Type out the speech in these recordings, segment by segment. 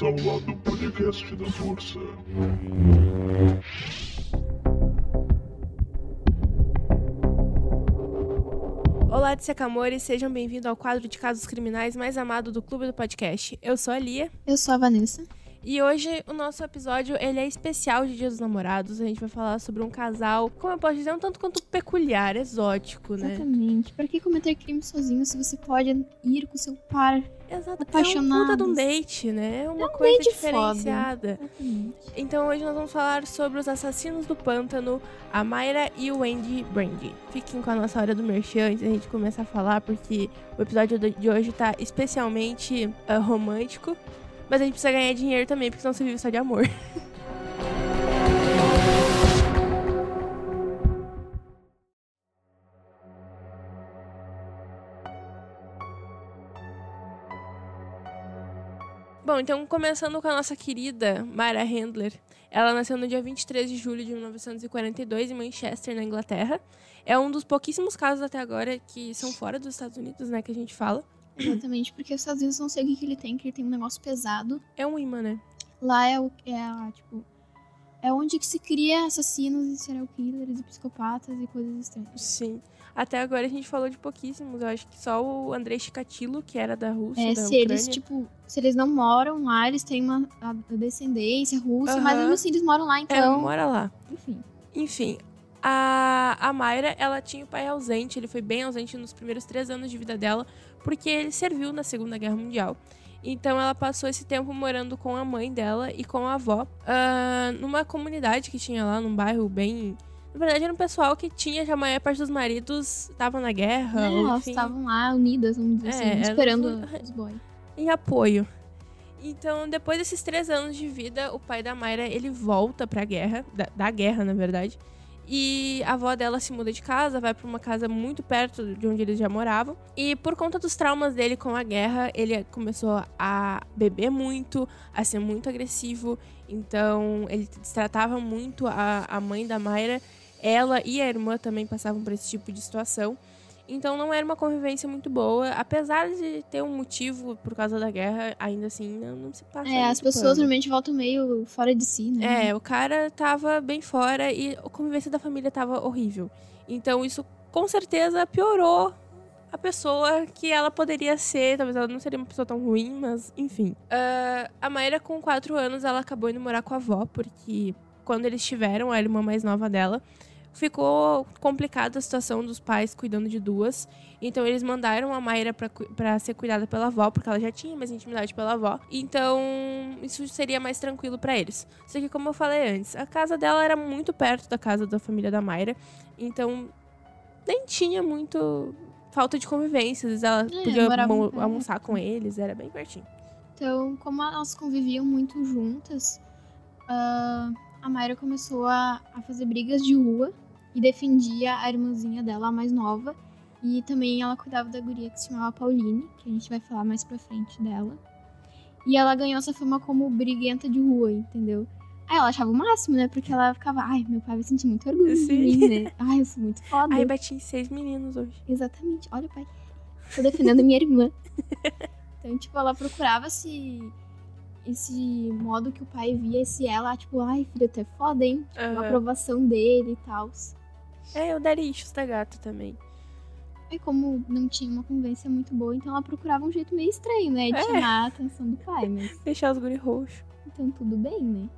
Bem-vindos ao lado podcast da Força. Olá, Dissecamores, sejam bem-vindos ao quadro de casos criminais mais amado do Clube do Podcast. Eu sou a Lia Eu sou a Vanessa. E hoje o nosso episódio ele é especial de Dia dos Namorados. A gente vai falar sobre um casal, como eu posso dizer, um tanto quanto peculiar, exótico, né? Exatamente. Pra que cometer crime sozinho se você pode ir com seu par? Exato. É um Apaixonados. de um date, né? É uma coisa date diferenciada. Exatamente. Então hoje nós vamos falar sobre os assassinos do pântano, a Mayra e o Andy Brandy. Fiquem com a nossa hora do merchan antes da gente começar a falar, porque o episódio de hoje tá especialmente ah, romântico. Mas a gente precisa ganhar dinheiro também, porque senão você vive só de amor. Bom, então começando com a nossa querida Mara Handler. Ela nasceu no dia 23 de julho de 1942 em Manchester, na Inglaterra. É um dos pouquíssimos casos até agora que são fora dos Estados Unidos, né, que a gente fala. Exatamente, porque os Estados Unidos não sei o que, que ele tem, que ele tem um negócio pesado. É um imã, né? Lá é o é a, tipo é onde que se cria assassinos e serial killers e psicopatas e coisas estranhas. Sim. Até agora a gente falou de pouquíssimos. Eu acho que só o Andrei Chikatilo, que era da Rússia, É, da se eles, Ucrânia. tipo, se eles não moram lá, eles têm uma descendência russa, mas Aham. mesmo assim eles moram lá, É, então. mora lá. Enfim. Enfim, a, a Mayra, ela tinha o pai ausente, ele foi bem ausente nos primeiros três anos de vida dela, porque ele serviu na Segunda Guerra Mundial. Então ela passou esse tempo morando com a mãe dela e com a avó, ah, numa comunidade que tinha lá, num bairro bem. Na verdade, era um pessoal que tinha, já a maior parte dos maridos estavam na guerra, É, elas estavam lá unidas, vamos dizer É, assim, esperando os boys. em apoio. Então, depois desses três anos de vida, o pai da Mayra, ele volta pra guerra, da, da guerra, na verdade. E a avó dela se muda de casa, vai pra uma casa muito perto de onde eles já moravam. E por conta dos traumas dele com a guerra, ele começou a beber muito, a ser muito agressivo. Então, ele destratava muito a, a mãe da Mayra. Ela e a irmã também passavam por esse tipo de situação. Então não era uma convivência muito boa. Apesar de ter um motivo por causa da guerra, ainda assim não, não se passa. É, as pessoas pano. normalmente voltam meio fora de si, né? É, o cara tava bem fora e a convivência da família tava horrível. Então isso com certeza piorou a pessoa que ela poderia ser. Talvez ela não seria uma pessoa tão ruim, mas enfim. Ah, a Mayra, com quatro anos, ela acabou indo morar com a avó, porque quando eles tiveram a irmã mais nova dela, ficou complicada a situação dos pais cuidando de duas. Então eles mandaram a Mayra pra ser cuidada pela avó, porque ela já tinha mais intimidade pela avó. Então isso seria mais tranquilo pra eles. Só que, como eu falei antes, a casa dela era muito perto da casa da família da Mayra. Então nem tinha muito falta de convivência. Às vezes ela É, podia almo- perto. almoçar com eles, era bem pertinho. Então, como elas conviviam muito juntas, ah, a Mayra começou a, a fazer brigas de rua e defendia a irmãzinha dela, a mais nova. E também ela cuidava da guria que se chamava Pauline, que a gente vai falar mais pra frente dela. E ela ganhou essa fama como briguenta de rua, entendeu? Aí ela achava o máximo, né? Porque ela ficava, ai, meu pai vai sentir muito orgulho de Sim. mim, né? Ai, eu sou muito foda. Aí bati em seis meninos hoje. Exatamente. Olha, pai. Tô defendendo minha irmã. Então, tipo, ela procurava esse, esse modo que o pai via se ela, tipo, ai, filho, tu é foda, hein? Tipo, a Aham. aprovação dele e tal. É, eu daria issues da gata também. E como não tinha uma convivência muito boa, então ela procurava um jeito meio estranho, né? De É. chamar a atenção do pai, mas Deixar os guri roxos. então tudo bem, né?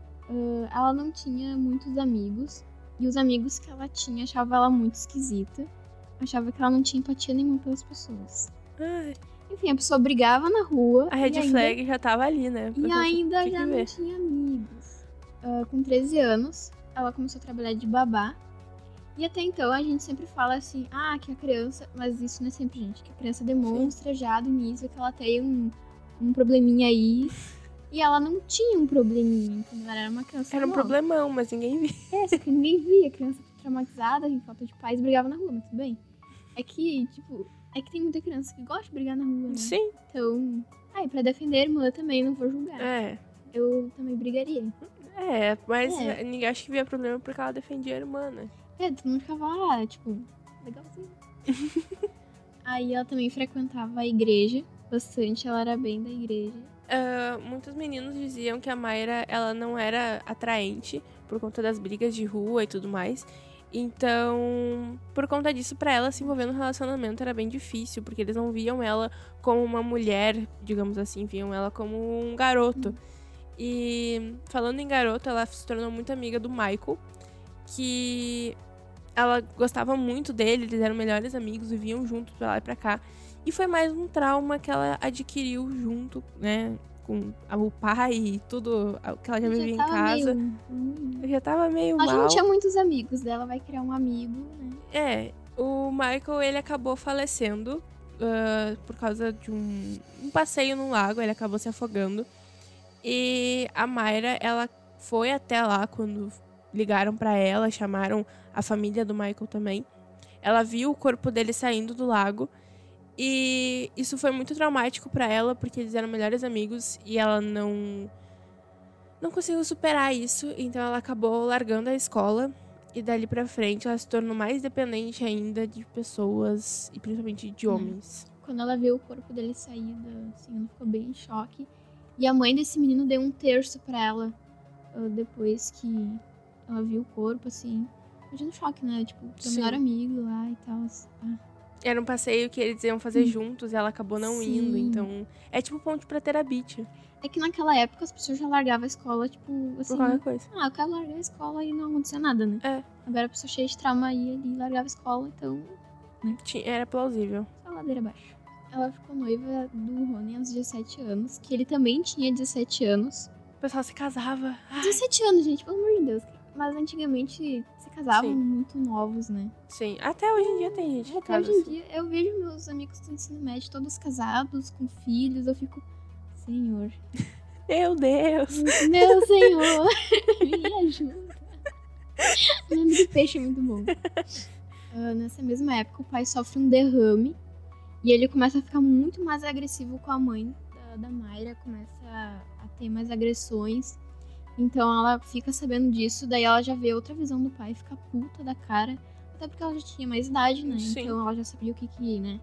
Ah, ela não tinha muitos amigos. E os amigos que ela tinha achavam ela muito esquisita. Achava que ela não tinha empatia nenhuma pelas pessoas. Ai, Enfim, a pessoa brigava na rua. a red ainda- flag já tava ali, né? E ainda já não ver. tinha amigos. Ah, com 13 anos, ela começou a trabalhar de babá. E até então a gente sempre fala assim, ah, que a criança. Mas isso não é sempre, gente. Que a criança demonstra já do início que ela tem um, um probleminha aí. E ela não tinha um probleminha, entendeu? Ela era uma criança. Era um problemão, mas ninguém via. É, só que ninguém via. A criança traumatizada, em falta de pais, brigava na rua, mas tudo bem. É que, tipo, é que tem muita criança que gosta de brigar na rua, né? Sim, Então. Aí, pra defender a irmã também, não vou julgar. é. Eu também brigaria. É, mas É. ninguém acha que via problema porque ela defendia a irmã, né? É, todo mundo ficava, ah, tipo, legalzinho. Aí ela também frequentava a igreja bastante, ela era bem da igreja. ah, muitos meninos diziam que a Mayra ela não era atraente por conta das brigas de rua e tudo mais. Então, por conta disso, pra ela se envolver no relacionamento era bem difícil, porque eles não viam ela como uma mulher, digamos assim, viam ela como um garoto. E falando em garoto, ela se tornou muito amiga do Michael, que ela gostava muito dele, eles eram melhores amigos, viviam juntos pra lá e pra cá. E foi mais um trauma que ela adquiriu junto, né, com o pai e tudo que ela já vivia em casa. meio. Eu já tava meio Ela mal. não tinha muitos amigos dela, vai criar um amigo, né? É, o Michael, ele acabou falecendo ah, por causa de um, um passeio no lago, ele acabou se afogando. E a Mayra, ela foi até lá quando ligaram pra ela, chamaram a família do Michael também. Ela viu o corpo dele saindo do lago e isso foi muito traumático pra ela porque eles eram melhores amigos e ela não não conseguiu superar isso, então ela acabou largando a escola e dali pra frente ela se tornou mais dependente ainda de pessoas e principalmente de homens. Quando ela viu o corpo dele sair, assim, ela ficou bem em choque. E a mãe desse menino deu um terço pra ela ah, depois que ela viu o corpo, assim. Imagina o choque, né? Tipo, seu melhor amigo lá e tal. Ah, Era um passeio que eles iam fazer juntos e ela acabou não Sim. indo, então é tipo ponte pra terabite, É que naquela época as pessoas já largavam a escola, tipo, por assim. qualquer coisa. Ah, eu quero largar a escola e não acontecia nada, né? É. Agora a pessoa cheia de trauma ia ali e largava a escola, então Tinha- Era plausível. só ladeira abaixo. Ela ficou noiva do Rony aos 17 anos, que ele também tinha 17 anos. O pessoal se casava. Ai, 17 anos, gente, pelo amor de Deus. Mas antigamente se casavam Sim. muito novos, né? sim, até hoje em dia tem gente Até casa hoje em dia eu vejo meus amigos do ensino médio todos casados, com filhos, eu fico. Senhor. Meu Deus! Meu senhor! Me ajuda. O nome do peixe é muito bom. Ah, nessa mesma época, o pai sofre um derrame e ele começa a ficar muito mais agressivo com a mãe da, da Mayra, começa a, a ter mais agressões. Então ela fica sabendo disso, daí ela já vê outra visão do pai, fica puta da cara. Até porque ela já tinha mais idade, né? Sim. Então ela já sabia o que que, né?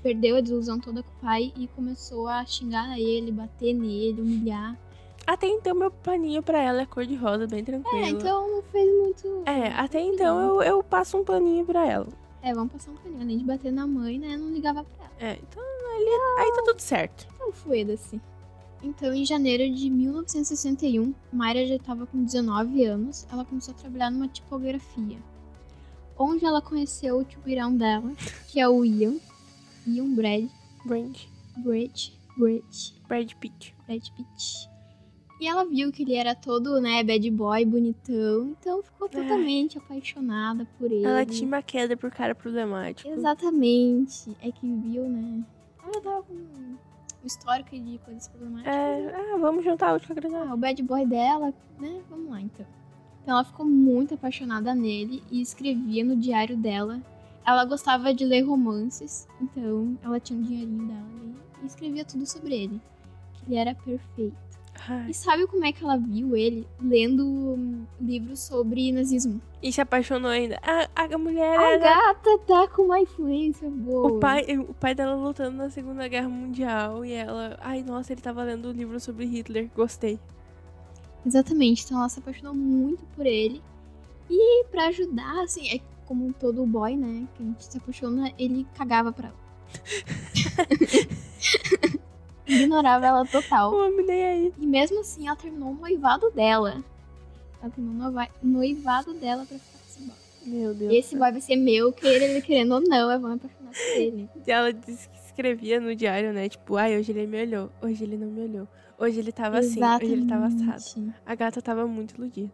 Perdeu a desilusão toda com o pai e começou a xingar ele, bater nele, humilhar. Até então, meu paninho pra ela é cor de rosa, bem tranquilo. É, então não fez muito. É, até então eu, eu passo um paninho pra ela. É, vamos passar um paninho. Além de bater na mãe, né? Não ligava pra ela. É, então ali, aí tá tudo certo. Então foda-se. Então, em janeiro de 1961, Mayra já estava com 19 anos. Ela começou a trabalhar numa tipografia. Onde ela conheceu o tipo irão dela, que é o Ian. Ian Brad. Brand, Brad. Brad. Brad Pitt. Brad Pitt. E ela viu que ele era todo, né, bad boy, bonitão. Então ficou totalmente apaixonada por ele. Ela tinha uma queda por cara problemático. Exatamente. É que viu, né? Ela tava com histórico de coisas problemáticas. É, ah, vamos juntar a última agradável. Ah, o bad boy dela, né? Vamos lá, então. Então ela ficou muito apaixonada nele e escrevia no diário dela. Ela gostava de ler romances, então ela tinha um dinheirinho dela e escrevia tudo sobre ele. Que ele era perfeito. Ai. E sabe como é que ela viu ele? Lendo livros sobre nazismo. E se apaixonou ainda. A, a mulher A era. gata tá com uma influência boa. O pai, o pai dela lutando na Segunda Guerra Mundial e ela. Ai, nossa, ele tava lendo o livro sobre Hitler. Gostei. Exatamente, então ela se apaixonou muito por ele. E pra ajudar, assim, é como todo boy, né? Que a gente se apaixona, ele cagava pra ela. Ignorava ela total. Nem aí. E mesmo assim, ela terminou o noivado dela. Ela terminou o noiva- noivado dela pra ficar com esse boy. Meu Deus. Esse boy vai ser meu, queira ele querendo ou não, eu vou me apaixonar por ele. E ela disse que escrevia no diário, né? Tipo, ai, hoje ele me olhou. Hoje ele não me olhou. Hoje ele tava assim. Hoje ele tava assado. Exatamente. A gata tava muito iludida.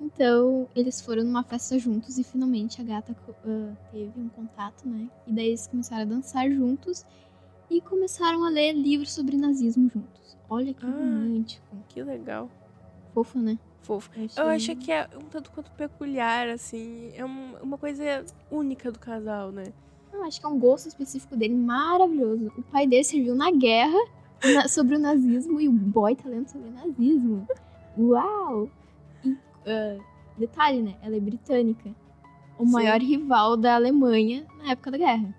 Então, eles foram numa festa juntos e finalmente a gata ah, teve um contato, né? E daí eles começaram a dançar juntos e começaram a ler livros sobre nazismo juntos. Olha que Ah. romântico. Que legal. Fofo, né? Fofo. achei- Eu acho que é um tanto quanto peculiar, assim. É um- uma coisa única do casal, né? Eu acho que é um gosto específico dele maravilhoso. O pai dele serviu na guerra na- sobre o nazismo e o boy tá lendo sobre o nazismo. Uau! E, ah, detalhe, né? Ela é britânica. O Sim. maior rival da Alemanha na época da guerra.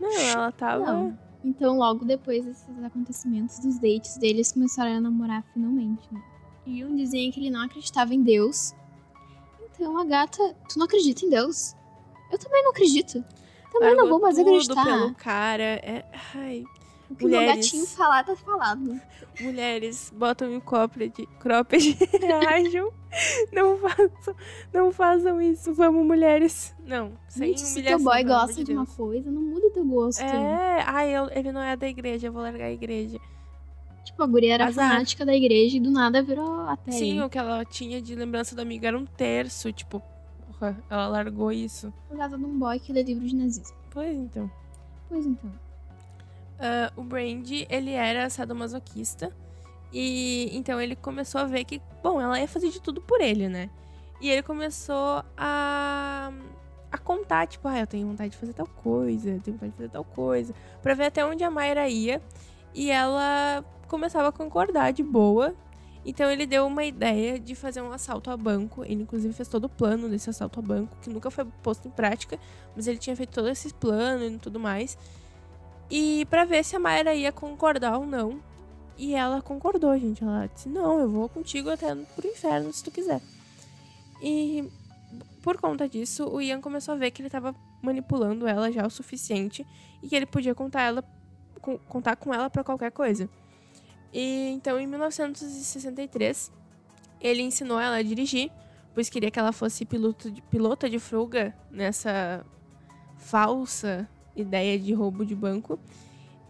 Não, ela tava. Não. Então, logo depois desses acontecimentos dos dates deles, começaram a namorar finalmente, né? E um dizia que ele não acreditava em Deus. Então, a gata, tu não acredita em Deus? Eu também não acredito. Também não Largou vou mais acreditar. pelo cara. É... Ai, O que o meu mulheres. gatinho falar, tá falado. mulheres, botam em cropped, cropped reajam. Não façam, não façam isso. Vamos, mulheres. Não, sem Gente, se teu boy gosta de de uma coisa, não muda teu gosto. É, ai, eu- ele não é da igreja, eu vou largar a igreja. Tipo, a guria era Azar. fanática da igreja e do nada virou até. Sim, o que ela tinha de lembrança do amigo era um terço, tipo, porra, ela largou isso. Por causa de um boy que lê livro de nazismo. Pois então. Pois então. Ah, o Brandy, ele era sadomasoquista. E então ele começou a ver que, bom, ela ia fazer de tudo por ele, né? E ele começou a, a contar, tipo, ah, eu tenho vontade de fazer tal coisa, eu tenho vontade de fazer tal coisa. Pra ver até onde a Mayra ia. E ela começava a concordar de boa. Então ele deu uma ideia de fazer um assalto a banco. Ele, inclusive, fez todo o plano desse assalto a banco, que nunca foi posto em prática. Mas ele tinha feito todo esse plano e tudo mais. E pra ver se a Mayra ia concordar ou não. E ela concordou, gente. Ela disse: Não, eu vou contigo até pro inferno se tu quiser. E por conta disso, o Ian começou a ver que ele tava manipulando ela já o suficiente e que ele podia contar, ela, com- contar com ela pra qualquer coisa. E então, em 1963, ele ensinou ela a dirigir, pois queria que ela fosse piloto de, pilota de fruga nessa falsa ideia de roubo de banco.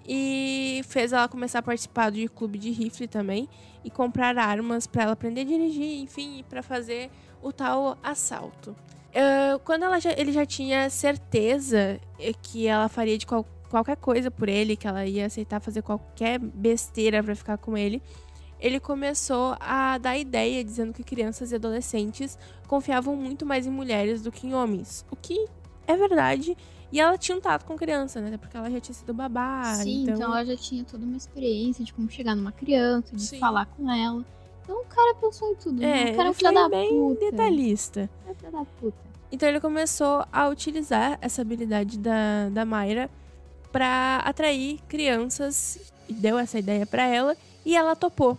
E fez ela começar a participar de clube de rifle também e comprar armas para ela aprender a dirigir, enfim, para fazer o tal assalto. Ah, quando ela já- ele já tinha certeza que ela faria de qual- qualquer coisa por ele, que ela ia aceitar fazer qualquer besteira para ficar com ele, ele começou a dar ideia dizendo que crianças e adolescentes confiavam muito mais em mulheres do que em homens. O que é verdade. E ela tinha um tato com criança, né? Até Porque ela já tinha sido babá. Sim, então... então... ela já tinha toda uma experiência de como chegar numa criança, de Sim. falar com ela. Então o cara pensou em tudo. né? É, o cara é um filho da bem puta. detalhista. É filho da puta. Então ele começou a utilizar essa habilidade da, da Mayra pra atrair crianças e deu essa ideia pra ela e ela topou.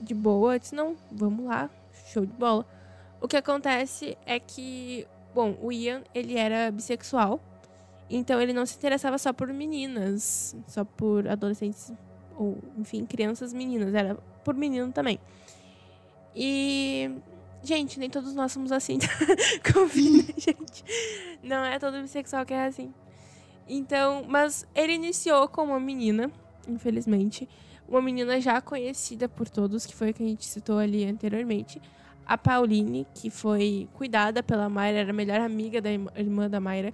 De boa, disse: "Não, vamos lá, show de bola". O que acontece é que, bom, o Ian, ele era bissexual. Então ele não se interessava só por meninas, só por adolescentes ou, enfim, crianças meninas, era por menino também. E Gente, nem todos nós somos assim. Confia, gente. Não é todo bissexual que é assim. Então, mas ele iniciou com uma menina, infelizmente. Uma menina já conhecida por todos, que foi a que a gente citou ali anteriormente. A Pauline, que foi cuidada pela Mayra, era a melhor amiga da irmã- irmã da Mayra.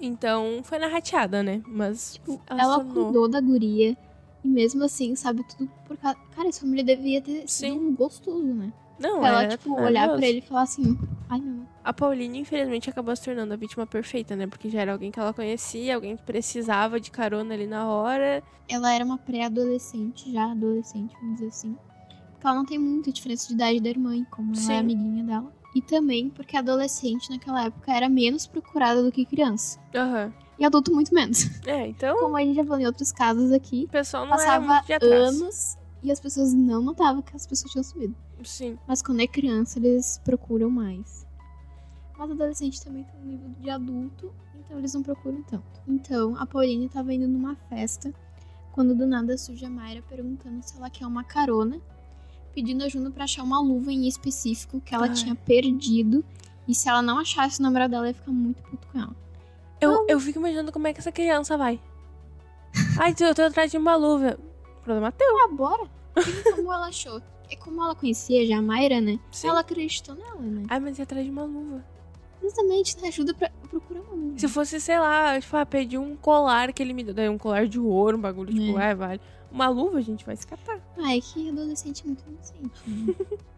Então, foi na rateada, né? Mas ela, Ela, tornou. cuidou da guria. E mesmo assim, sabe tudo por causa. Cara, essa mulher devia ter Sim. sido um gostoso, né? Não, Pra ela, era tipo, olhar pra ele e falar assim: ai não. A Pauline, infelizmente, acabou se tornando a vítima perfeita, né? Porque já era alguém que ela conhecia, alguém que precisava de carona ali na hora. Ela era uma pré-adolescente, já adolescente, vamos dizer assim. Porque ela não tem muita diferença de idade da irmã, como ela Sim. é amiguinha dela. E também porque adolescente naquela época era menos procurada do que criança. Aham. E adulto muito menos. É, então Como a gente já falou em outros casos aqui, o pessoal não passava anos e as pessoas não notavam que as pessoas tinham subido. Sim. Mas quando é criança, eles procuram mais. Mas adolescente também tem um nível de adulto, então eles não procuram tanto. Então, a Pauline tava indo numa festa, quando do nada surge a Mayra perguntando se ela quer uma carona, pedindo ajuda pra achar uma luva em específico que ela Ai. tinha perdido. E se ela não achasse o namorado dela, ia ficar muito puto com ela. Eu, eu fico imaginando como é que essa criança vai. Ai, eu tô atrás de uma luva. Problema teu. Ah, bora! Como ela achou? É como ela conhecia já a Mayra, né? Sim. Ela acreditou nela, né? Ai, mas ia atrás de uma luva. Justamente, né? Ajuda pra procurar uma luva. Se fosse, sei lá, tipo, ah, pedi um colar que ele me deu. Daí um colar de ouro, um bagulho, tipo, É. é, vale. Uma luva, a gente vai se catar. É que adolescente muito inocente, né?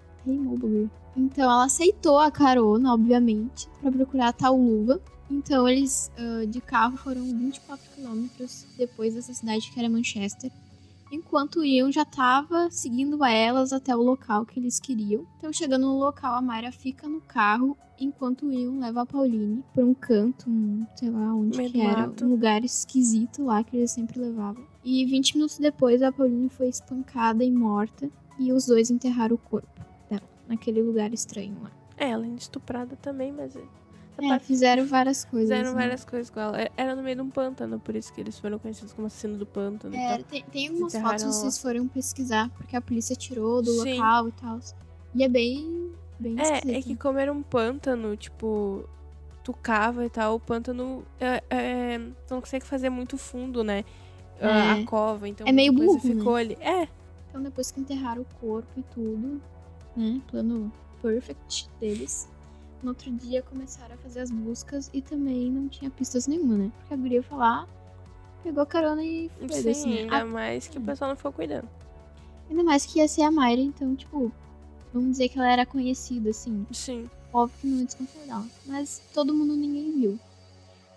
Então ela aceitou a carona, obviamente, pra procurar a tal luva. Então eles, ah, de carro, foram 24 quilômetros depois dessa cidade que era Manchester. Enquanto o Ian já tava seguindo a elas até o local que eles queriam. Então, chegando no local, a Mayra fica no carro, enquanto o Ian leva a Pauline por um canto, um, sei lá onde Meio que era, mato. um lugar esquisito lá que eles sempre levavam. E 20 minutos depois, a Pauline foi espancada e morta, e os dois enterraram o corpo dela, naquele lugar estranho lá. É, ela é estuprada também, mas. É, parte- fizeram várias coisas. Fizeram né? várias coisas com ela. É- Era no meio de um pântano, por isso que eles foram conhecidos como assassino do pântano. É, então. tem, tem algumas fotos, se vocês forem pesquisar, porque a polícia tirou do Sim. local e tal. E é bem, bem É, esquisito. é que como era um pântano, tipo, tu cava e tal, o pântano é, é, não consegue fazer muito fundo, né? A- É. A cova, então É meio burro, né? ficou ali. É, Então, depois que enterraram o corpo e tudo, né? Plano perfect deles. No outro dia começaram a fazer as buscas e também não tinha pistas nenhuma, né? Porque a guria foi lá, pegou carona e foi sim, assim, ainda A- mais que o pessoal não ficou cuidando. Ainda mais que ia ser a Mayra, então, tipo, vamos dizer que ela era conhecida, assim. Sim. Óbvio que não ia desconfiar dela. Mas todo mundo ninguém viu.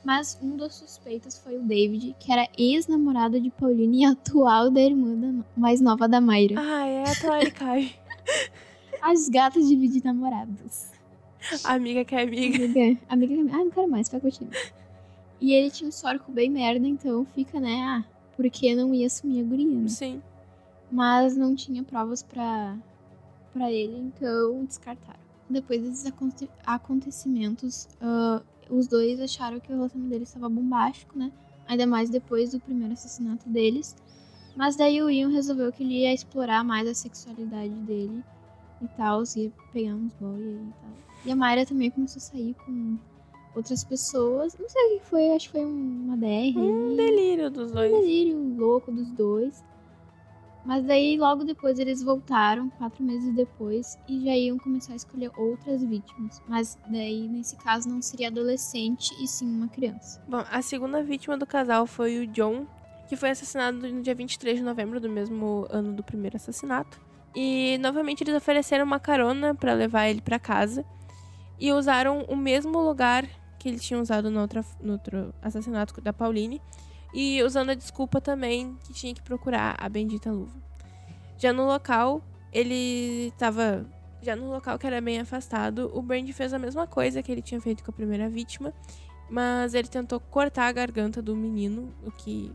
Mas um dos suspeitos foi o David, que era ex-namorado de Pauline e atual da irmã da- mais nova da Mayra. Ah, é a talaricagem. As gatas dividem namorados. amiga que é amiga. Amiga, amiga, ah, não quero mais, vai continuar. E ele tinha um histórico bem merda, então fica, né, ah, porque não ia assumir a guria, né? Sim. Mas não tinha provas pra, pra ele, então descartaram. Depois desses aconte- acontecimentos, ah, os dois acharam que o relacionamento deles estava bombástico, né? Ainda mais depois do primeiro assassinato deles. Mas daí o Ian resolveu que ele ia explorar mais a sexualidade dele e tal, ia pegar uns boy aí e tal. E a Mayra também começou a sair com outras pessoas. Não sei o que foi, acho que foi um- uma DR. Um delírio dos Um dois. delírio louco dos dois. Mas daí, logo depois, eles voltaram, quatro meses depois, e já iam começar a escolher outras vítimas. Mas daí, nesse caso, não seria adolescente, e sim uma criança. Bom, a segunda vítima do casal foi o John, que foi assassinado no dia 23 de novembro do mesmo ano do primeiro assassinato. E novamente eles ofereceram uma carona pra levar ele pra casa e usaram o mesmo lugar que eles tinham usado no, no outro assassinato da Pauline e usando a desculpa também que tinha que procurar a bendita luva. Já no local, ele estava já no local que era bem afastado, o Brand fez a mesma coisa que ele tinha feito com a primeira vítima, mas ele tentou cortar a garganta do menino, o que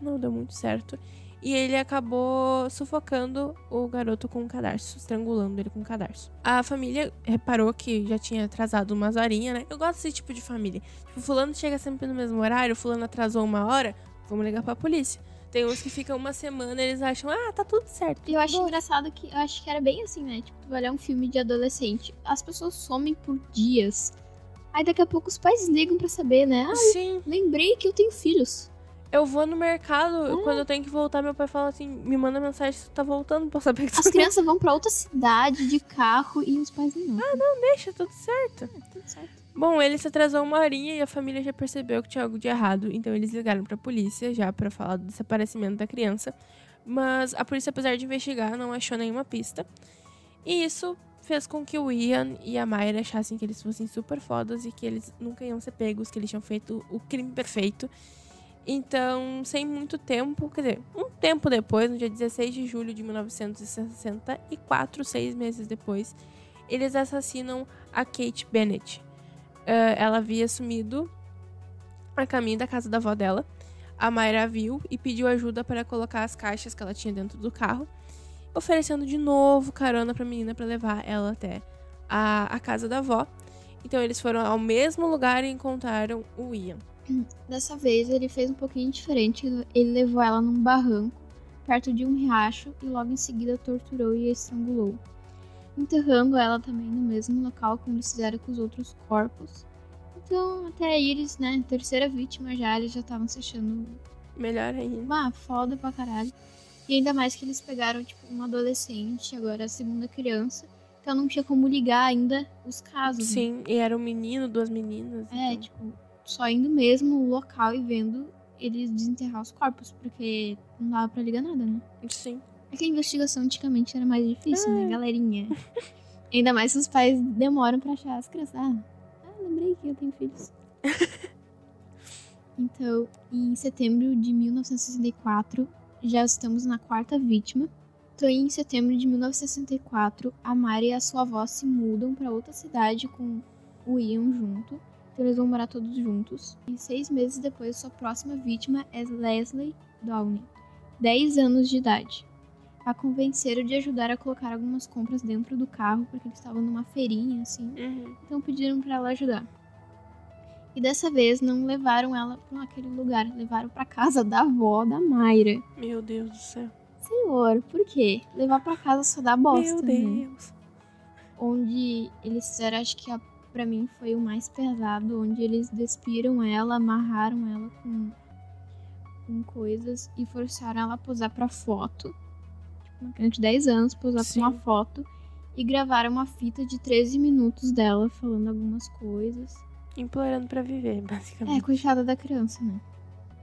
não deu muito certo. E ele acabou sufocando o garoto com um cadarço, estrangulando ele com um cadarço. A família reparou que já tinha atrasado umas horinhas, né? Eu gosto desse tipo de família. Tipo, fulano chega sempre no mesmo horário, fulano atrasou uma hora, vamos ligar pra polícia. Tem uns que ficam uma semana e eles acham, ah, tá tudo certo. E eu acho Boa. engraçado que eu acho que era bem assim, né? Tipo, olhar um filme de adolescente, as pessoas somem por dias. Aí daqui a pouco os pais ligam pra saber, né? Ah, Sim, lembrei que eu tenho filhos. Eu vou no mercado, Ah. quando eu tenho que voltar, meu pai fala assim, me manda mensagem se tu tá voltando pra saber que tu As crianças vão pra outra cidade de carro e os pais não. Ah, não deixa, tudo certo. tudo certo. Bom, ele se atrasou uma horinha e a família já percebeu que tinha algo de errado, então eles ligaram pra polícia já pra falar do desaparecimento da criança. Mas a polícia, apesar de investigar, não achou nenhuma pista. E isso fez com que o Ian e a Mayra achassem que eles fossem super fodas e que eles nunca iam ser pegos, que eles tinham feito o crime perfeito. Então, sem muito tempo, quer dizer, um tempo depois, no dia 16 de julho de 1964, seis meses depois, eles assassinam a Kate Bennett. Ah, ela havia sumido a caminho da casa da avó dela. A Mayra viu e pediu ajuda para colocar as caixas que ela tinha dentro do carro, oferecendo de novo carona para a menina para levar ela até a, a casa da avó. Então eles foram ao mesmo lugar e encontraram o Ian. Dessa vez ele fez um pouquinho diferente. Ele levou ela num barranco, perto de um riacho, e logo em seguida torturou e a estrangulou. Enterrando ela também no mesmo local como eles fizeram com os outros corpos. Então, até aí eles, né, terceira vítima já, eles já estavam se achando Melhor ainda. ah, foda pra caralho. E ainda mais que eles pegaram, tipo, um adolescente, agora a segunda criança. Então não tinha como ligar ainda os casos. né? Sim, e era um menino, duas meninas. É, então- tipo, só indo mesmo no local e vendo eles desenterrar os corpos, porque não dava pra ligar nada, né? Sim. É que a investigação antigamente era mais difícil, É. né, galerinha? Ainda mais se os pais demoram pra achar as crianças. Ah, ah, lembrei que eu tenho filhos. então, em setembro de 1964, já estamos na quarta vítima. Então, em setembro de 1964, a Mari e a sua avó se mudam para outra cidade com o Ian junto. Então, eles vão morar todos juntos. E seis meses depois, sua próxima vítima é Leslie Downey, 10 anos de idade. A convenceram de ajudar a colocar algumas compras dentro do carro, porque eles estavam numa feirinha, assim. Uhum. Então pediram para ela ajudar. E dessa vez não levaram ela para aquele lugar, levaram para casa da avó da Mayra. Meu Deus do céu. Senhor, por quê? Levar para casa só dá bosta, Meu né? Deus. Onde eles fizeram, acho que a, pra mim foi o mais pesado, onde eles despiram ela, amarraram ela com, com coisas e forçaram ela a posar pra foto. Tipo, uma criança de 10 anos posar Sim. pra uma foto. E gravaram uma fita de 13 minutos dela falando algumas coisas. Implorando pra viver, É, basicamente. coitada da criança, né?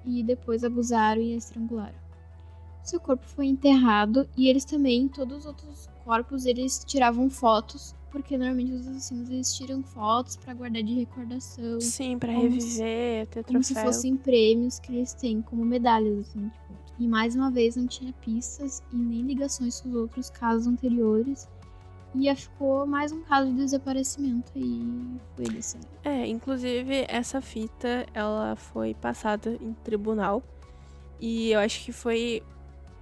E depois abusaram e a estrangularam. Seu corpo foi enterrado e eles também, todos os outros corpos, eles tiravam fotos, porque normalmente os assassinos eles tiram fotos pra guardar de recordação, Sim, Como reviver, ter como se troféu. fossem prêmios que eles têm como medalhas, assim, tipo. E mais uma vez não tinha pistas e nem ligações com os outros casos anteriores. E ficou mais um caso de desaparecimento e foi desse. É, inclusive essa fita, ela foi passada em tribunal. E eu acho que foi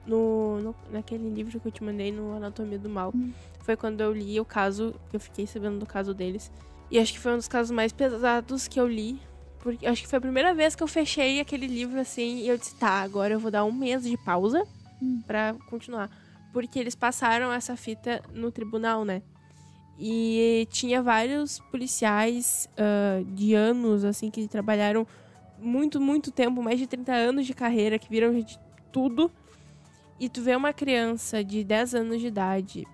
no, no- naquele livro que eu te mandei, no Anatomia do Mal. Hum. Foi quando eu li o caso, que eu fiquei sabendo do caso deles. E acho que foi um dos casos mais pesados que eu li. Porque acho que foi a primeira vez que eu fechei aquele livro assim e eu disse, tá, agora eu vou dar um mês de pausa Hum. pra continuar. Porque eles passaram essa fita no tribunal, né? E tinha vários policiais ah, de anos, assim, que trabalharam muito, muito tempo, mais de 30 anos de carreira, que viram de tudo. E tu vê uma criança de 10 anos de idade,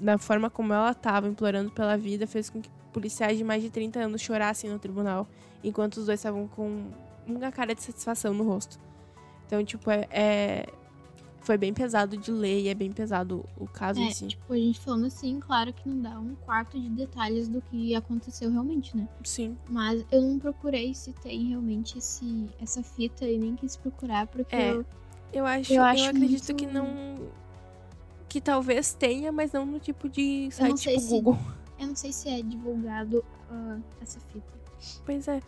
da forma como ela tava, implorando pela vida, fez com que policiais de mais de 30 anos chorassem no tribunal, enquanto os dois estavam com uma cara de satisfação no rosto. Então, tipo, é, é- foi bem pesado de ler e é bem pesado o caso em É, si. tipo, a gente falando assim, claro que não dá um quarto de detalhes do que aconteceu realmente, né? Sim. Mas eu não procurei se tem realmente esse, essa fita e nem quis procurar, porque É. eu, Eu acho, Eu eu, acho acredito muito- que não. Que talvez tenha, mas não no tipo de não site sei tipo se- Google. eu não sei se é divulgado ah, essa fita. Pois é.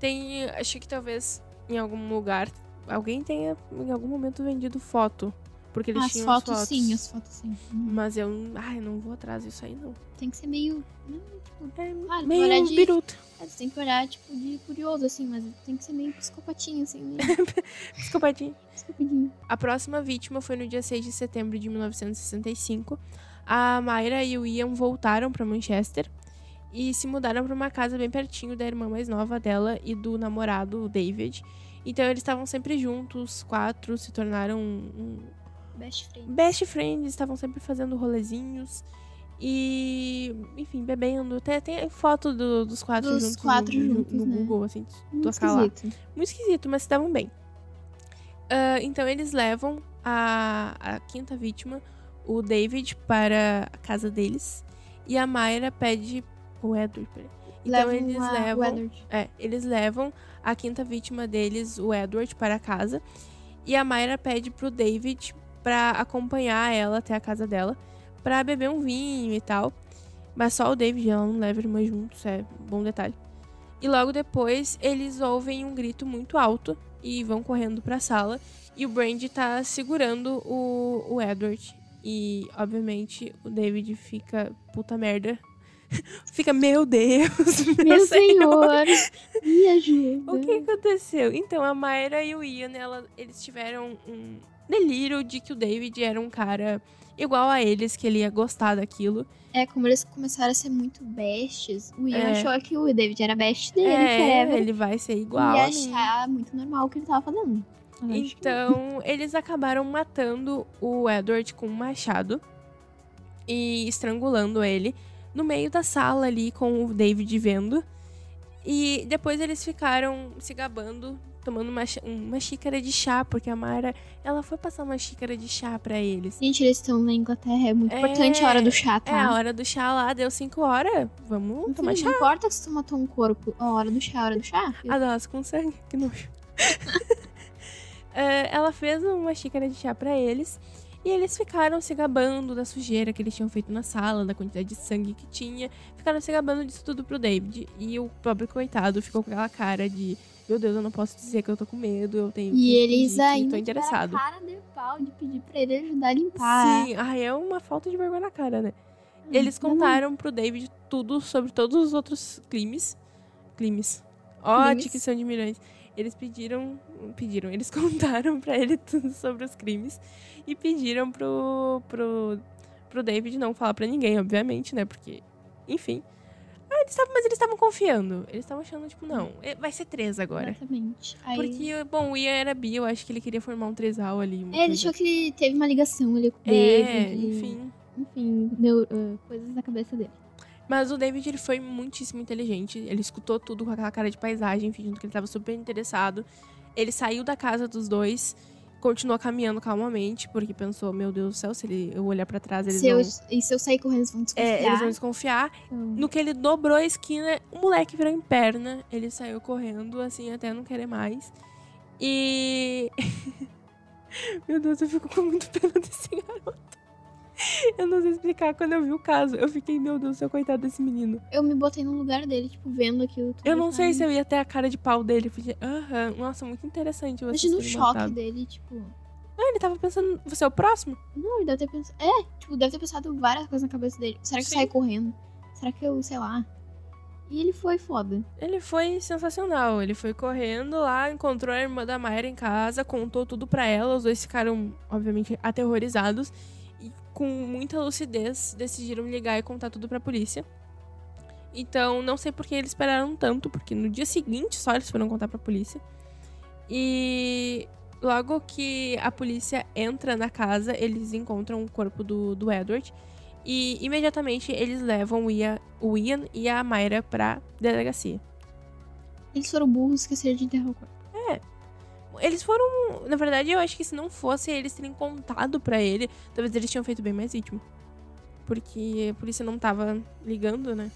Tem. Acho que talvez em algum lugar alguém tenha em algum momento vendido foto. Porque eles as tinham fotos, as fotos. sim, as fotos sim. Mas eu. Ai, não vou atrás disso aí, não. Tem que ser meio. Não, tipo, É claro, meio olhar de, biruta. é, tem que olhar, tipo, de curioso, assim, mas tem que ser meio psicopatinho, assim, meio Psicopatinho. psicopatinho. A próxima vítima foi no dia 6 de setembro de 1965. A Mayra e o Ian voltaram para Manchester e se mudaram para uma casa bem pertinho da irmã mais nova dela e do namorado, o David. Então eles estavam sempre juntos, os quatro se tornaram um Best friend. best friends, estavam sempre fazendo rolezinhos e, enfim, bebendo. Até tem foto do- dos quatro Dos juntos quatro no, juntos, no né? Google, assim, Muito lá. esquisito. Muito esquisito, mas se davam bem. Ah, então eles levam a, a quinta vítima, o David, para a casa deles. E a Mayra pede o Edward. peraí. Então Levam eles a- o levam. Edward. É, eles levam a quinta vítima deles, o Edward, para casa. E a Mayra pede pro David pra acompanhar ela até a casa dela, pra beber um vinho e tal. Mas só o David, ela não leva a irmã junto, isso é um bom detalhe. E logo depois, eles ouvem um grito muito alto e vão correndo pra sala. E o Brandy tá segurando o, o Edward. E, obviamente, o David fica puta merda. fica, meu Deus, meu, Meu senhor. senhor, me ajuda. O que aconteceu? Então, a Mayra e o Ian, ela- eles tiveram um delírio de que o David era um cara igual a eles, que ele ia gostar daquilo. É, como eles começaram a ser muito bestes, o Ian É. achou que o David era best dele, é, forever. ele vai ser igual e achar muito normal o que ele tava fazendo. Então, eles acabaram matando o Edward com um machado e estrangulando ele no meio da sala ali com o David vendo. E depois eles ficaram se gabando, tomando uma, uma xícara de chá, porque a Mara, ela foi passar uma xícara de chá pra eles. Gente, eles estão na Inglaterra, é muito É, importante a hora do chá, É, a tá? hora do chá lá, deu 5 horas, vamos tomar chá. não importa se tu matou um corpo, a hora do chá, a hora do chá. filho. A dose com sangue, que nojo. eh, ela fez uma xícara de chá pra eles. E eles ficaram se gabando da sujeira que eles tinham feito na sala, da quantidade de sangue que tinha. Ficaram se gabando disso tudo pro David. E o pobre coitado ficou com aquela cara de: Meu Deus, eu não posso dizer que eu tô com medo, eu tenho que E eles ainda tô interessado. cara de pau de pedir pra ele ajudar a limpar. Sim, ai, é uma falta de vergonha na cara, né? Hum, Eles contaram pro David tudo sobre todos os outros crimes. Crimes. Ó, que são de milhões. Eles pediram. Pediram, eles contaram pra ele tudo sobre os crimes. E pediram pro, pro, pro David não falar pra ninguém, obviamente, né? Porque, enfim. Ah, eles tavam, mas eles estavam confiando. Eles estavam achando, tipo, não, é- vai ser três agora. Exatamente. Aí... Porque, bom, o Ian era bi, eu acho que ele queria formar um trisal ali. É, ele achou que ele teve uma ligação ali com o É, David. ele- enfim. Enfim, deu ah, coisas na cabeça dele. Mas o David, ele foi muitíssimo inteligente. Ele escutou tudo com aquela cara de paisagem, fingindo que ele tava super interessado. Ele saiu da casa dos dois, continuou caminhando calmamente, porque pensou, meu Deus do céu, se ele, eu olhar pra trás, eles Se eu, vão... e se eu sair correndo, eles vão desconfiar. É, eles vão desconfiar. Então, No que ele dobrou a esquina, o moleque virou em perna. Ele saiu correndo, assim, até não querer mais. E... meu Deus, eu fico com muito pena desse garoto. Eu não sei explicar. Quando eu vi o caso, eu fiquei, meu Deus céu, coitado desse menino. Eu me botei no lugar dele, tipo, vendo aquilo. Eu não sei se eu ia ter a cara de pau dele. Porque, aham, nossa, muito interessante você Imagina o choque matado. dele, tipo. Ah, ele tava pensando, você é o próximo? Não, ele deve ter pensado. É, tipo, deve ter pensado várias coisas na cabeça dele. Será que Sim. eu saio correndo? Será que eu, sei lá. E ele foi foda. Ele foi sensacional. Ele foi correndo lá, encontrou a irmã da Mayra em casa, contou tudo pra ela. Os dois ficaram, obviamente, aterrorizados. Com muita lucidez, decidiram ligar e contar tudo pra polícia. Então, não sei por que eles esperaram tanto, porque no dia seguinte só eles foram contar pra polícia. E logo que a polícia entra na casa, eles encontram o corpo do, do Edward. E imediatamente eles levam o Ian, o Ian e a Mayra pra delegacia. Eles foram burros, esqueceram de enterrar o corpo. Eles foram. Na verdade, eu acho que se não fosse eles terem contado pra ele, talvez eles tinham feito bem mais vítima. Porque a polícia não tava ligando, né?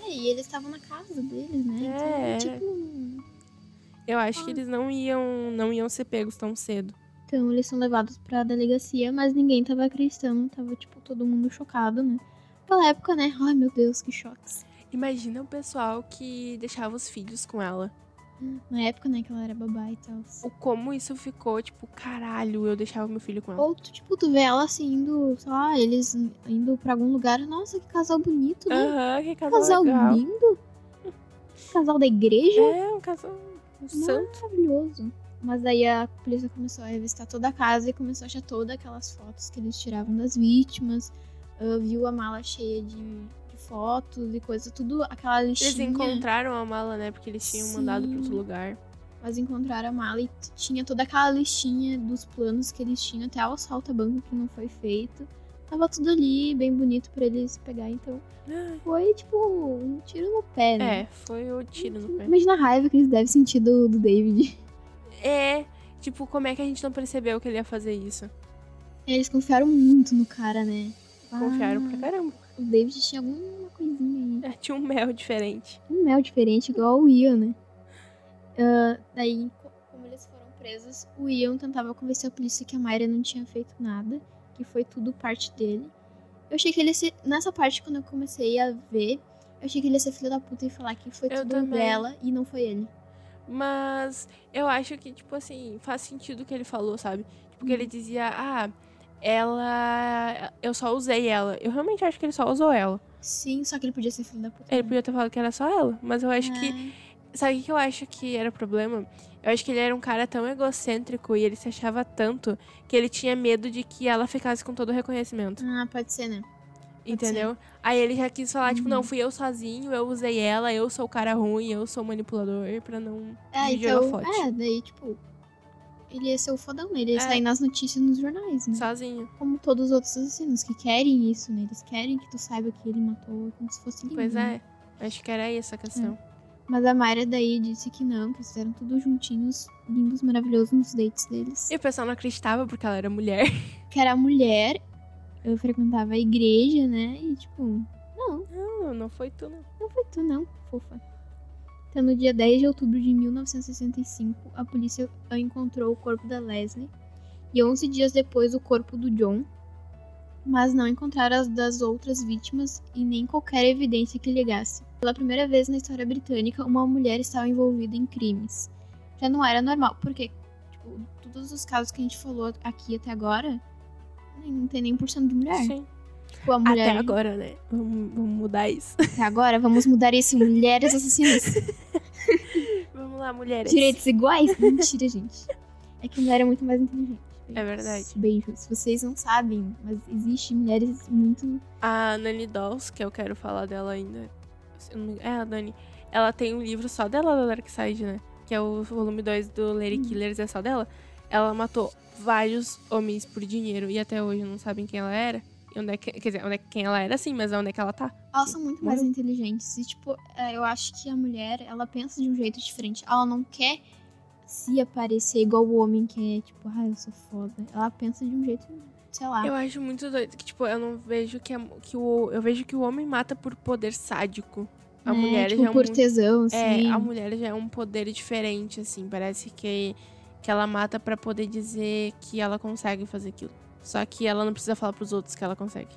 É, e eles estavam na casa deles, né? É. Então, tipo. Eu acho que eles não iam, não iam ser pegos tão cedo. Então eles são levados pra delegacia, mas ninguém tava acreditando. Tava, tipo, todo mundo chocado, né? Pela época, né? Ai, meu Deus, que choques. Imagina o pessoal que deixava os filhos com ela. Na época, né, que ela era babá e tal. O como isso ficou, tipo, caralho, eu deixava meu filho com ela. Ou, tu, tipo, tu vê ela assim, indo, sei lá, eles indo pra algum lugar. Nossa, que casal bonito, né? Aham, que casal, casal legal. lindo. Casal da igreja. É, um casal um santo. Maravilhoso. Mas daí a polícia começou a revistar toda a casa e começou a achar todas aquelas fotos que eles tiravam das vítimas. ah, viu a mala cheia de fotos e coisa, tudo aquela Eles listinha. encontraram a mala, né? Porque eles tinham mandado pra outro Sim. lugar. Mas encontraram a mala e tinha toda aquela listinha dos planos que eles tinham, até o assalto a banco que não foi feito. Tava tudo ali, bem bonito pra eles pegar, então Ai, foi tipo um tiro no pé, né? É, foi o tiro no pé. Imagina a raiva que eles devem sentir do, do David. É, tipo, como é que a gente não percebeu que ele ia fazer isso? Eles confiaram muito no cara, né? Confiaram Ah, pra caramba. O David tinha alguma coisinha aí. É, tinha um mel diferente. Um mel diferente, igual o Ian, né? Ah, daí, co- como eles foram presos, o Ian tentava convencer a polícia que a Mayra não tinha feito nada, que foi tudo parte dele. Eu achei que ele ia ser. Nessa parte, quando eu comecei a ver, eu achei que ele ia ser filho da puta e falar que foi Eu tudo também. dela e não foi ele. Mas eu acho que, tipo assim, faz sentido o que ele falou, sabe? Tipo, que ele dizia, ah, ela. Eu só usei ela. Eu realmente acho que ele só usou ela. Sim, só que ele podia ser filho da puta. Ele né? podia ter falado que era só ela. Mas eu acho que. É. Sabe o que eu acho que era o problema? Eu acho que ele era um cara tão egocêntrico e ele se achava tanto que ele tinha medo de que ela ficasse com todo o reconhecimento. Ah, pode ser, né? Entendeu? Aí ele já quis falar, tipo, Uhum. não, fui eu sozinho, eu usei ela, eu sou o cara ruim, eu sou o manipulador, pra não É, então. É, daí, tipo. Ele ia ser o fodão, né? Ele ia É. sair nas notícias nos jornais, né? Sozinho. Como todos os outros assassinos que querem isso, né? Eles querem que tu saiba que ele matou como se fosse lindo. Pois né? é. Acho que era essa a questão. Mas a Mayra daí disse que não, que fizeram tudo juntinhos, lindos, maravilhosos nos dates deles. E o pessoal não acreditava porque ela era mulher. Que era mulher, eu frequentava a igreja, né? E tipo, não, Não, não foi tu, não. não foi tu não, fofa. No dia 10 de outubro de 1965, a polícia encontrou o corpo da Leslie e 11 dias depois o corpo do John, mas não encontraram as das outras vítimas e nem qualquer evidência que ligasse. Pela primeira vez na história britânica, uma mulher estava envolvida em crimes. Já não era normal, porque tipo, todos os casos que a gente falou aqui até agora, não tem nem por cento de mulher. Sim. Tipo, a mulher... Até agora, né? Vamos, vamos mudar isso. Até agora, vamos mudar isso. Mulheres assassinas. vamos lá, mulheres. Direitos iguais? Mentira, gente. É que mulher é muito mais inteligente. É verdade. Beijos. Vocês não sabem, mas existe mulheres muito. A Nani Dolls, que eu quero falar dela ainda. É, a Nani. Ela tem um livro só dela da Dark Side, né? Que é o volume 2 do Lady Uhum. Killers, é só dela. Ela matou vários homens por dinheiro e até hoje não sabem quem ela era. Onde é que, quer dizer, onde é, quem ela era sim, mas onde é que ela tá. Elas são muito mais Morreu. inteligentes. E, tipo, é, eu acho que a mulher, ela pensa de um jeito diferente. Ela não quer se aparecer igual o homem que é, tipo, ah, eu sou foda. Ela pensa de um jeito, sei lá. Eu acho muito doido que, tipo, eu não vejo que, a- que o. Eu vejo que o homem mata por poder sádico. A É, mulher tipo, já é um tesão, assim. É, a mulher já é um poder diferente, assim. Parece que, que ela mata pra poder dizer que ela consegue fazer aquilo. Só que ela não precisa falar pros outros que ela consegue.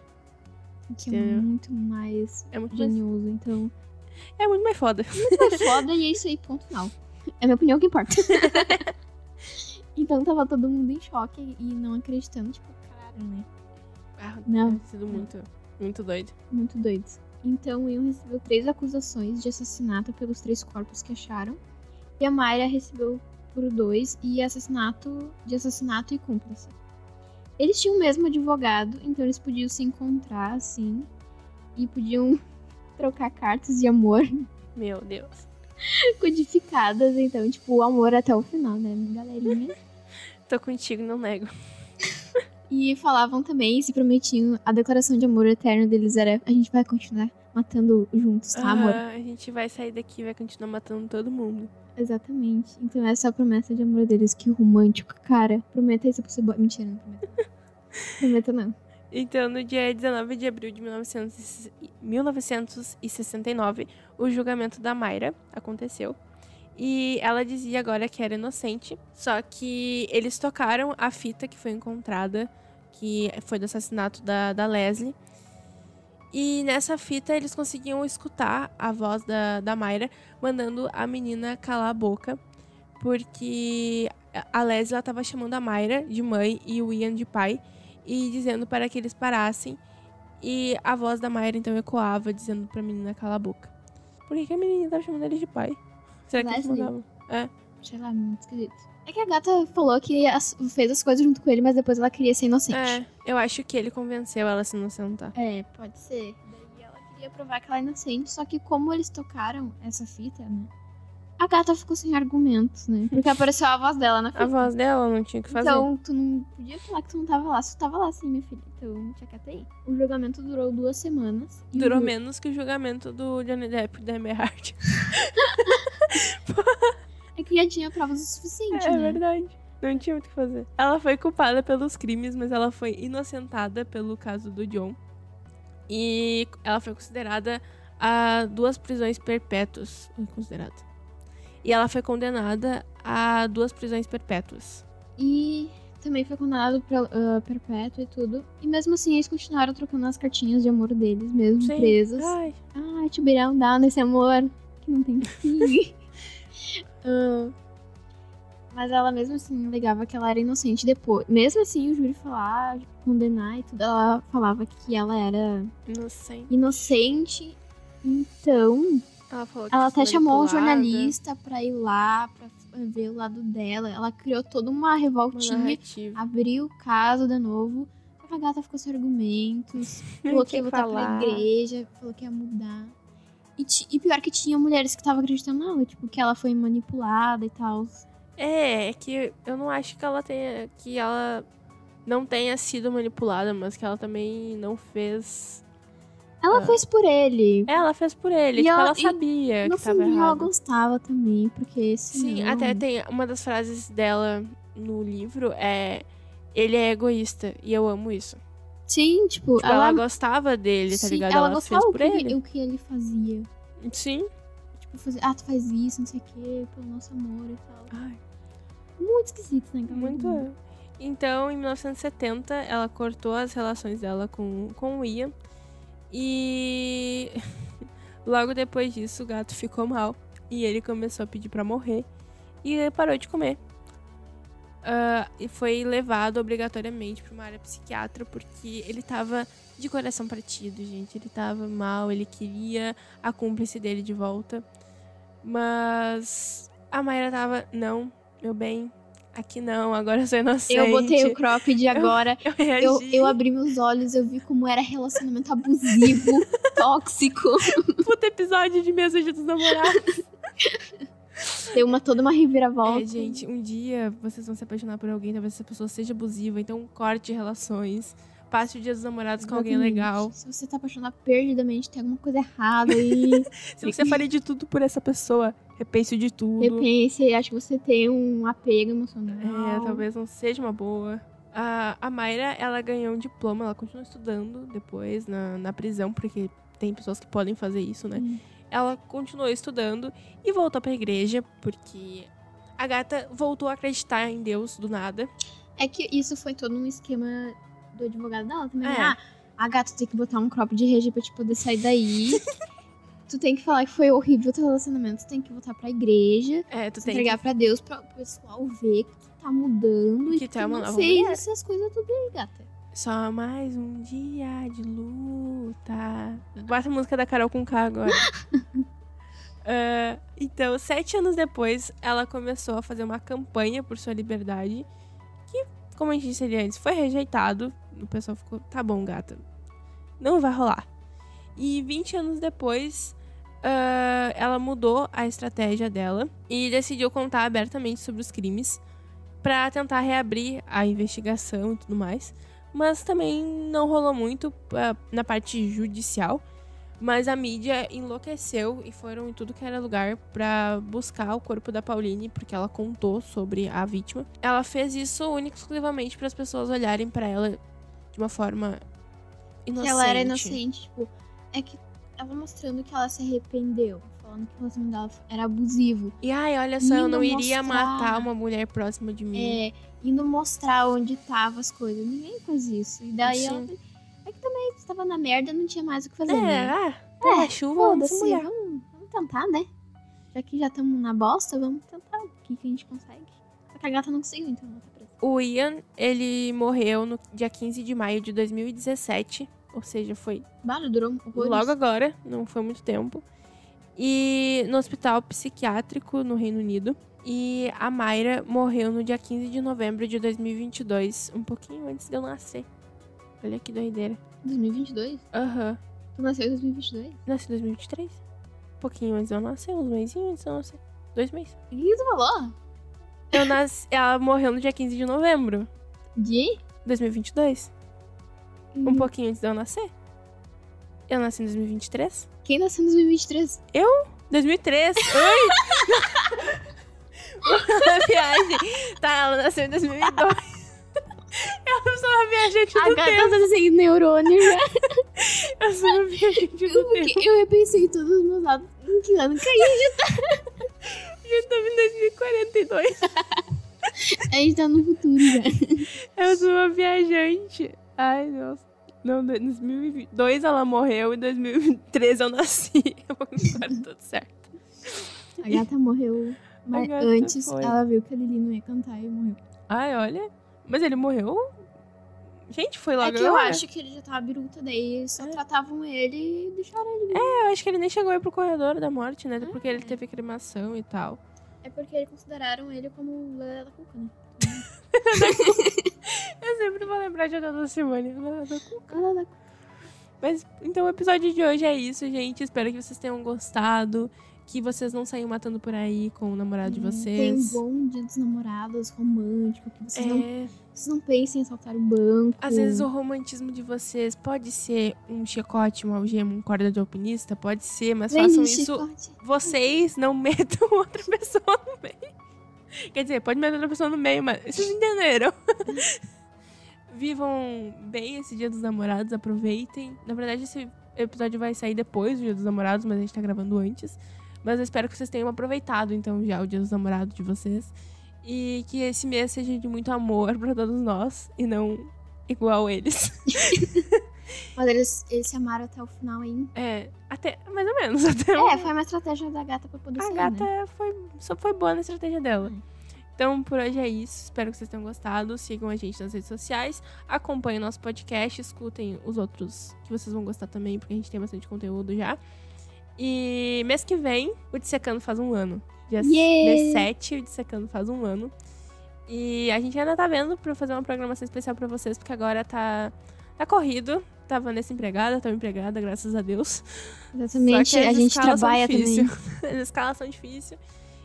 Que é entendeu? muito mais É muito mais, genioso. Então, é muito mais foda. é foda e é isso aí, ponto final. É minha opinião que importa. então tava todo mundo em choque e não acreditando, tipo, caralho, né? Ah, Não. Deve sido muito, muito doido. Muito doidos. Então, Ian recebeu três acusações de assassinato pelos três corpos que acharam. E a Mayra recebeu por dois e assassinato de assassinato e cúmplice. Eles tinham o mesmo advogado, então eles podiam se encontrar, assim, e podiam trocar cartas de amor Meu Deus. codificadas. Então, tipo, o amor até o final, né, galerinha? Tô contigo, não nego. E falavam também, se prometiam, a declaração de amor eterno deles era: a gente vai continuar matando juntos, tá, amor? Ah, a gente vai sair daqui e vai continuar matando todo mundo. Exatamente. Então essa é a promessa de amor deles. Que romântico, cara. Prometa isso pra você. Mentira, não prometa. Não. Então, no dia 19 de abril de 1900 1969, o julgamento da Mayra aconteceu. E ela dizia agora que era inocente, só que eles tocaram a fita que foi encontrada, que foi do assassinato da, da Leslie. E nessa fita eles conseguiam escutar a voz da, da Mayra mandando a menina calar a boca, porque a Leslie ela tava chamando a Mayra de mãe e o Ian de pai e dizendo para que eles parassem. E a voz da Mayra então ecoava, dizendo pra menina calar a boca. Por que, que a menina tava chamando ele de pai? Será que eles mandavam? É. Sei lá, muito esquisito. É que a gata falou que as- fez as coisas junto com ele, mas depois ela queria ser inocente. É, eu acho que ele convenceu ela a se inocentar. É, pode ser. Daí ela queria provar que ela é inocente, só que como eles tocaram essa fita, né? A gata ficou sem argumentos, né? Porque apareceu a voz dela na fita. A voz dela não tinha o que fazer. Então, tu não podia falar que tu não tava lá. Se tu tava lá sim, minha filha. Então, te aí. O julgamento durou duas semanas. o Durou ju- menos que o julgamento do Johnny Depp e da Amber Heard. É que já tinha provas o suficiente, É né? verdade. Não tinha muito o que fazer. Ela foi culpada pelos crimes, mas ela foi inocentada pelo caso do John. E ela foi considerada a duas prisões perpétuas. Considerada. E ela foi condenada a duas prisões perpétuas. E também foi condenado pra, ah, perpétuo e tudo. E mesmo assim, eles continuaram trocando as cartinhas de amor deles, mesmo Sim. presos. Ai, Ai, te beirão down nesse amor que não tem fim. Ah, mas ela mesmo assim alegava que ela era inocente depois. Mesmo assim, o júri falar, condenar e tudo, ela falava que ela era inocente. inocente. Então, Ela ela até chamou um jornalista pra ir lá, pra ver o lado dela. Ela criou toda uma uma revoltinha, narrativa. abriu o caso de novo. A gata ficou sem argumentos. Falou que ia voltar falar. pra igreja, falou que ia mudar. E, e pior que tinha mulheres que estavam acreditando nela, tipo, que ela foi manipulada e tal. É, é que eu não acho que ela tenha. que ela não tenha sido manipulada, mas que ela também não fez. Ela Ah. fez por ele. Ela fez por ele, E tipo, ela- ela sabia no que tava fundinho ela errado. gostava também, porque Sim, senão- até tem uma das frases dela no livro é. Ele é egoísta e eu amo isso. Sim, tipo, Tipo, ela, gostava dele, tá sim, ligado? ela Ela, gostava fez o por que, ele. o que ele fazia. Sim. Tipo, fazer, ah, tu faz isso, não sei o quê, pelo nosso amor e tal. Ai, Muito esquisito, né? muito. Então, em 1970, ela cortou as relações dela com, com o Ian. E logo depois disso, o gato ficou mal. E ele começou a pedir pra morrer. E parou de comer. Ah, e foi levado obrigatoriamente pra uma área psiquiatra porque ele tava de coração partido, gente. Ele tava mal, ele queria a cúmplice dele de volta. Mas a Mayra tava, não, meu bem, aqui não, agora eu sou inocente. Eu botei o cropped agora. Eu reagi. Eu, eu abri meus olhos, eu vi como era relacionamento abusivo, tóxico. Puta episódio de mesa de dos namorados. Deu uma, toda uma reviravolta. É, gente, um dia vocês vão se apaixonar por alguém, talvez essa pessoa seja abusiva, então corte relações. Passe o dia dos namorados com alguém legal. Se você tá apaixonado perdidamente, tem alguma coisa errada aí. Se você faria de tudo por essa pessoa, repense de tudo. Repense e acho que você tem um apego emocional. É, talvez não seja uma boa. A, a Mayra, ela ganhou um diploma, ela continua estudando depois na, na prisão, porque tem pessoas que podem fazer isso, né? Hum. Ela continuou estudando e voltou pra igreja, porque a gata voltou a acreditar em Deus do nada. É que isso foi todo um esquema do advogado dela também. É. Ah, a gata tem que botar um crop de RG pra te poder sair daí. tu tem que falar que foi horrível o teu relacionamento, tu tem que voltar pra igreja, É, tu tem entregar pra Deus, pra o pessoal ver que tu tá mudando Que e que tu é uma não fez essas coisas tudo aí, gata. que só mais um dia de luta. Bota a música da Carol com K agora. Ah, então, sete anos depois, ela começou a fazer uma campanha por sua liberdade. Que, como a gente disse ali antes, foi rejeitado. O pessoal ficou, tá bom, gata. Não vai rolar. E 20 anos depois, ah, ela mudou a estratégia dela e decidiu contar abertamente sobre os crimes para tentar reabrir a investigação e tudo mais. Mas também não rolou muito ah, na parte judicial. Mas a mídia enlouqueceu e foram em tudo que era lugar pra buscar o corpo da Pauline, porque ela contou sobre a vítima. Ela fez isso única e exclusivamente para as pessoas olharem pra ela de uma forma inocente. Que ela era inocente, tipo, é que ela mostrando que ela se arrependeu, falando que o relacionamento dela era abusivo. E ai, olha só, eu Indo não iria mostrar. matar uma mulher próxima de mim. É, indo mostrar onde tava as coisas. Ninguém faz isso. E daí Sim. ela. É que também você tava na merda, não tinha mais o que fazer. É, né? ah, pela chuva, vamos Foda-se, mulher. vamos, vamos tentar, né? Já que já estamos na bosta, vamos tentar o que, que a gente consegue. Só que a gata não conseguiu, então ela tá presa. O Ian, ele morreu no dia 15 de maio de 2017. Ou seja, foi. Mano, durou horrores. Logo agora, não foi muito tempo. E no hospital psiquiátrico no Reino Unido. E a Mayra morreu no dia 15 de novembro de 2022, um pouquinho antes de eu nascer. Olha que doideira. 2022? Aham. Uhum. Tu nasceu em 2022? Nasci em 2023. Um pouquinho antes de eu nascer, uns meizinhos antes de eu nascer. Dois meses. O que você falou? Eu nasci... Ela morreu no dia 15 de novembro. De? 2022. Um uhum. pouquinho antes de eu nascer. Eu nasci em 2023. Quem nasceu em 2023? Eu? 2003. Oi! uma viagem. Tá, ela nasceu em 2002. eu sou uma viajante a do gata tá tempo. A sem assim, neurônio, né? eu sou uma viajante do eu, tempo. Eu repensei todos os meus lados Em que ano que a gente tá? a gente tá em 2042. a gente tá no futuro, já. Eu sou uma viajante. Ai, nossa. Não, em 2002 ela morreu, em 2013 eu nasci. Agora tudo certo. A gata morreu. Mas gata antes foi. ela viu que a Lili não ia cantar e morreu. Ai, olha. Mas ele morreu? Gente, foi logo é que eu agora. acho que ele já tava biruta, daí só É. tratavam ele e deixaram ele. Eu acho que ele nem chegou aí pro corredor da morte, né? Porque ele teve cremação e tal. É porque eles consideraram ele como da Cuca, né? Eu sempre vou lembrar de Ana Simone. Ana da Cuca. Lelé da Cuca. Mas então o episódio de hoje é isso, gente. Espero que vocês tenham gostado. Que vocês não saiam matando por aí com o namorado de Tem um vocês. bom dia dos namorados, romântico, que vocês, não, É, vocês não pensem em assaltar o banco. às vezes o romantismo de vocês pode ser um chicote, uma algema, um corda de alpinista, pode ser, mas Vende façam isso chicote. vocês não metam outra pessoa no meio. Quer dizer, pode meter outra pessoa no meio, mas vocês entenderam. Vivam bem esse dia dos namorados, aproveitem. Na verdade, esse episódio vai sair depois do dia dos namorados, mas a gente tá gravando antes. Mas eu espero que vocês tenham aproveitado, então, já o Dia dos Namorados de vocês. E que esse mês seja de muito amor para todos nós e não igual eles. Mas eles, eles se amaram até o final ainda. É, até, mais ou menos. Até É, foi uma estratégia da gata pra poder a sair, gata né? foi, só foi boa na estratégia dela. Então, por hoje é isso. Espero que vocês tenham gostado. Sigam a gente nas redes sociais. Acompanhem o nosso podcast. Escutem os outros que vocês vão gostar também, porque a gente tem bastante conteúdo já. E mês que vem, o Dissecando faz um ano. Dia Yeah! mês 7, o Dissecando faz um ano. E a gente ainda tá vendo pra fazer uma programação especial pra vocês, porque agora tá, tá corrido. Vanessa empregada, tô empregada, graças a Deus. Exatamente. A gente trabalha difícil. também. As escalas são difíceis.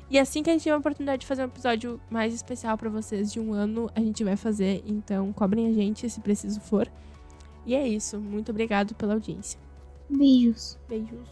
E assim que a gente tiver a oportunidade de fazer um episódio mais especial pra vocês de um ano, a gente vai fazer. Então, cobrem a gente se preciso for. E é isso. Muito obrigado pela audiência. Beijos. Beijos.